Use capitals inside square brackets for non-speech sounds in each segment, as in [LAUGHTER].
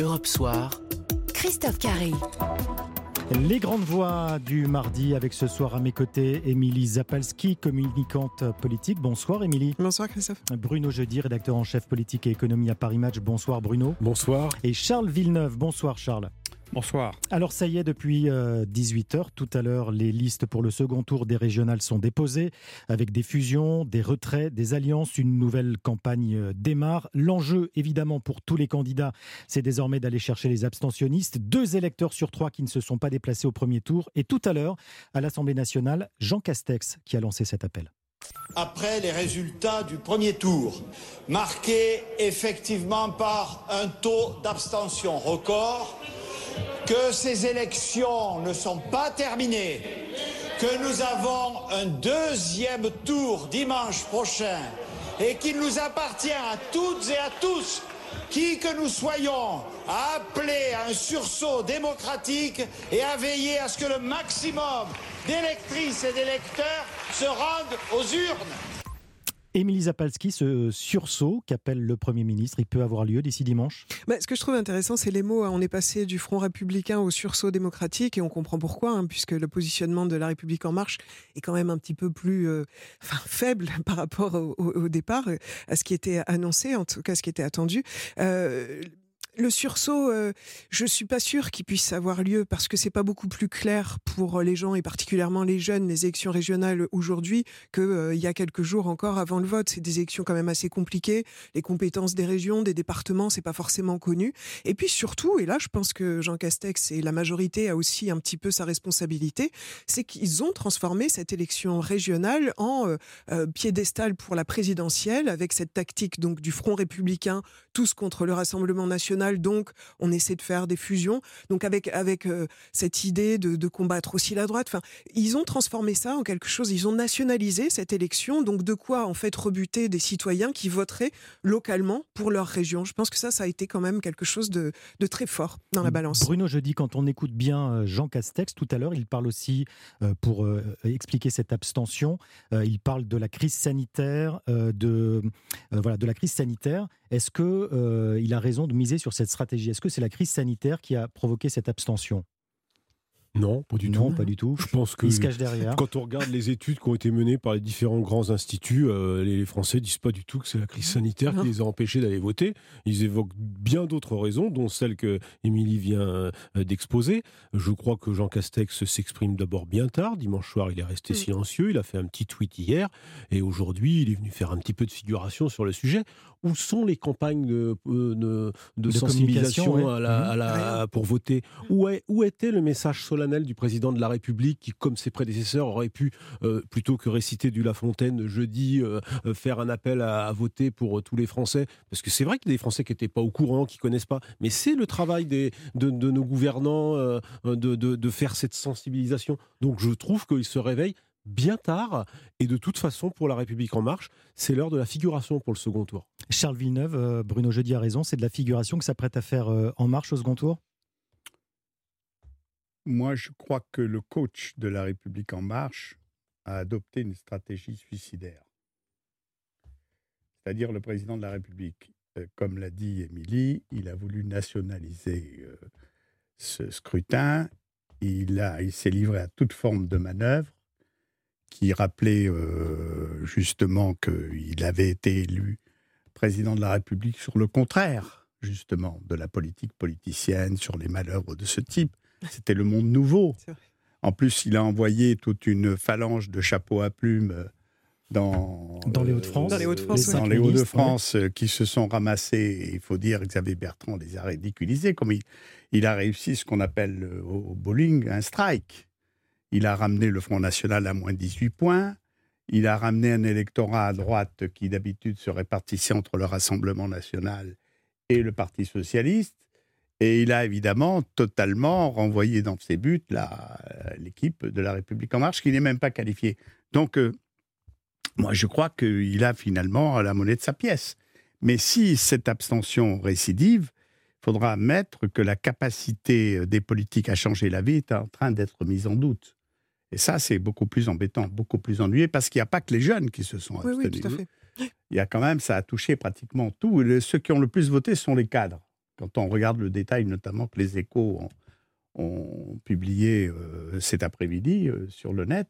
Europe Soir. Christophe Carré. Les grandes voix du mardi avec ce soir à mes côtés Émilie Zapalski, communicante politique. Bonsoir Émilie. Bonsoir Christophe. Bruno Jeudi, rédacteur en chef politique et économie à Paris Match. Bonsoir Bruno. Bonsoir. Et Charles Villeneuve. Bonsoir Charles. Bonsoir. Alors ça y est, depuis 18h, euh, tout à l'heure, les listes pour le second tour des régionales sont déposées, avec des fusions, des retraits, des alliances, une nouvelle campagne euh, démarre. L'enjeu, évidemment, pour tous les candidats, c'est désormais d'aller chercher les abstentionnistes, deux électeurs sur trois qui ne se sont pas déplacés au premier tour. Et tout à l'heure, à l'Assemblée nationale, Jean Castex qui a lancé cet appel après les résultats du premier tour, marqués effectivement par un taux d'abstention record, que ces élections ne sont pas terminées, que nous avons un deuxième tour dimanche prochain et qu'il nous appartient à toutes et à tous, qui que nous soyons, à appeler à un sursaut démocratique et à veiller à ce que le maximum d'électrices et d'électeurs se rendent aux urnes. Émilie Zapalski, ce sursaut qu'appelle le Premier ministre, il peut avoir lieu d'ici dimanche? Bah, Ce que je trouve intéressant, c'est les mots. Hein. On est passé du Front républicain au sursaut démocratique et on comprend pourquoi, hein, puisque le positionnement de la République en marche est quand même un petit peu plus euh, faible [LAUGHS] par rapport au, départ, à ce qui était annoncé, en tout cas ce qui était attendu. Euh, le sursaut, euh, je suis pas sûr qu'il puisse avoir lieu parce que c'est pas beaucoup plus clair pour les gens et particulièrement les jeunes, les élections régionales aujourd'hui qu'il euh, y a quelques jours encore avant le vote. C'est des élections quand même assez compliquées. Les compétences des régions, des départements, c'est pas forcément connu. Et puis surtout, et là je pense que Jean Castex et la majorité a aussi un petit peu sa responsabilité, c'est qu'ils ont transformé cette élection régionale en euh, euh, piédestal pour la présidentielle avec cette tactique donc du Front républicain, tous contre le Rassemblement national donc on essaie de faire des fusions. Donc avec avec euh, cette idée de, combattre aussi la droite. Enfin, ils ont transformé ça en quelque chose. Ils ont nationalisé cette élection. Donc de quoi en fait rebuter des citoyens qui voteraient localement pour leur région. Je pense que ça, ça a été quand même quelque chose de, très fort dans la balance. Bruno, je dis quand on écoute bien euh, Jean Castex tout à l'heure, il parle aussi euh, pour expliquer cette abstention. il parle de la crise sanitaire, de voilà, de la crise sanitaire. Est-ce que il a raison de miser sur cette stratégie? Est-ce que c'est la crise sanitaire qui a provoqué cette abstention? Non, pas du non, tout. pas du tout. Je pense que se cache derrière. Quand on regarde les études qui ont été menées par les différents grands instituts, euh, les Français disent pas du tout que c'est la crise sanitaire qui les a empêchés d'aller voter. Ils évoquent bien d'autres raisons, dont celle que Émilie vient euh, d'exposer. Je crois que Jean Castex s'exprime d'abord bien tard. Dimanche soir, il est resté mm. silencieux. Il a fait un petit tweet hier, et aujourd'hui, il est venu faire un petit peu de figuration sur le sujet. Où sont les campagnes de, euh, de, sensibilisation à la, pour voter où, est, où était le message solennel du président de la République qui, comme ses prédécesseurs, aurait pu, euh, plutôt que réciter du La Fontaine jeudi, euh, faire un appel à, voter pour tous les Français? Parce que c'est vrai qu'il y a des Français qui n'étaient pas au courant, qui connaissent pas. Mais c'est le travail des, de, nos gouvernants de, de faire cette sensibilisation. Donc je trouve qu'il se réveille bien tard. Et de toute façon, pour La République En Marche, c'est l'heure de la figuration pour le second tour. Charles Villeneuve, euh, Bruno Jeudi a raison, c'est de la figuration que ça prête à faire euh, En Marche au second tour? Moi, je crois que le coach de La République En Marche a adopté une stratégie suicidaire. C'est-à-dire le président de la République. Euh, comme l'a dit Émilie, il a voulu nationaliser ce scrutin. Il, il s'est livré à toute forme de manœuvre qui rappelait justement qu'il avait été élu président de la République sur le contraire, justement, de la politique politicienne, sur les malheurs de ce type. C'était le monde nouveau. En plus, il a envoyé toute une phalange de chapeaux à plumes euh, dans, dans les Hauts-de-France, dans les Hauts-de-France, dans les Hauts-de-France euh, qui se sont ramassés. Il faut dire, Xavier Bertrand les a ridiculisés, comme il, il a réussi ce qu'on appelle au bowling un strike. Il a ramené le Front National à moins 18 points. Il a ramené un électorat à droite qui d'habitude se répartissait entre le Rassemblement national et le Parti socialiste. Et il a évidemment totalement renvoyé dans ses buts l'équipe de la République en marche, qui n'est même pas qualifiée. Donc, euh, moi, je crois qu'il a finalement la monnaie de sa pièce. Mais si cette abstention récidive, il faudra admettre que la capacité des politiques à changer la vie est en train d'être mise en doute. Et ça, c'est beaucoup plus embêtant, beaucoup plus ennuyeux, parce qu'il n'y a pas que les jeunes qui se sont abstenus. Oui, tout à fait. Il y a quand même, ça a touché pratiquement tout. ceux qui ont le plus voté sont les cadres. Quand on regarde le détail, notamment que les échos ont, publié euh, cet après-midi euh, sur le net,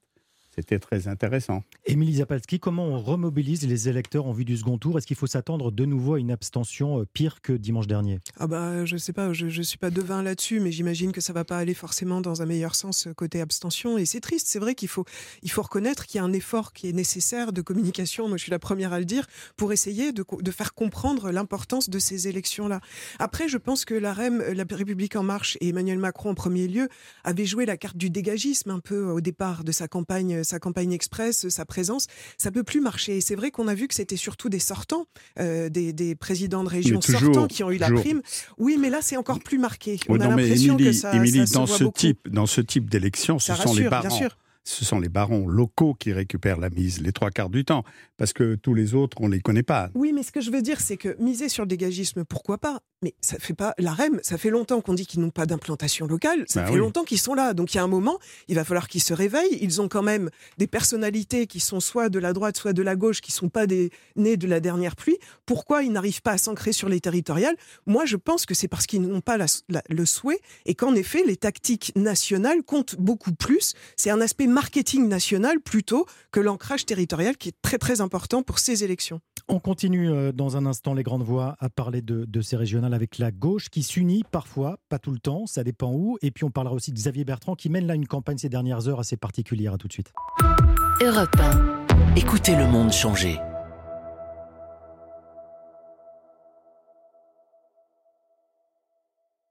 c'était très intéressant. Émilie Zapalski, comment on remobilise les électeurs en vue du second tour? Est-ce qu'il faut s'attendre de nouveau à une abstention euh, pire que dimanche dernier? Ah bah je sais pas, je, ne suis pas devin là-dessus, mais j'imagine que ça va pas aller forcément dans un meilleur sens euh, côté abstention. Et c'est triste, c'est vrai qu'il faut, il faut reconnaître qu'il y a un effort qui est nécessaire de communication. Moi, je suis la première à le dire pour essayer de, de faire comprendre l'importance de ces élections-là. Après, je pense que la REM, la République en marche et Emmanuel Macron en premier lieu avaient joué la carte du dégagisme un peu au départ de sa campagne sa campagne express, sa présence, ça peut plus marcher. Et c'est vrai qu'on a vu que c'était surtout des sortants, euh, des, présidents de région sortants qui ont eu la prime. Oui, mais là, c'est encore plus marqué. On a l'impression que ça, dans, ce type, dans ce type d'élection, ce sont les parents ce sont les barons locaux qui récupèrent la mise les trois quarts du temps, parce que tous les autres, on ne les connaît pas. Oui, mais ce que je veux dire, c'est que miser sur le dégagisme, pourquoi pas? Mais ça fait pas la REM, ça fait longtemps qu'on dit qu'ils n'ont pas d'implantation locale, ça bah fait longtemps qu'ils sont là. Donc il y a un moment, il va falloir qu'ils se réveillent. Ils ont quand même des personnalités qui sont soit de la droite, soit de la gauche, qui sont pas des nés de la dernière pluie. Pourquoi ils n'arrivent pas à s'ancrer sur les territoriales? Moi, je pense que c'est parce qu'ils n'ont pas le souhait et qu'en effet, les tactiques nationales comptent beaucoup plus. C'est un aspect marketing national plutôt que l'ancrage territorial qui est très très important pour ces élections. On continue euh, dans un instant les grandes voix à parler de, ces régionales avec la gauche qui s'unit parfois, pas tout le temps, ça dépend où. Et puis on parlera aussi de Xavier Bertrand qui mène là une campagne ces dernières heures assez particulière. À tout de suite. Europe 1. Écoutez le monde changer.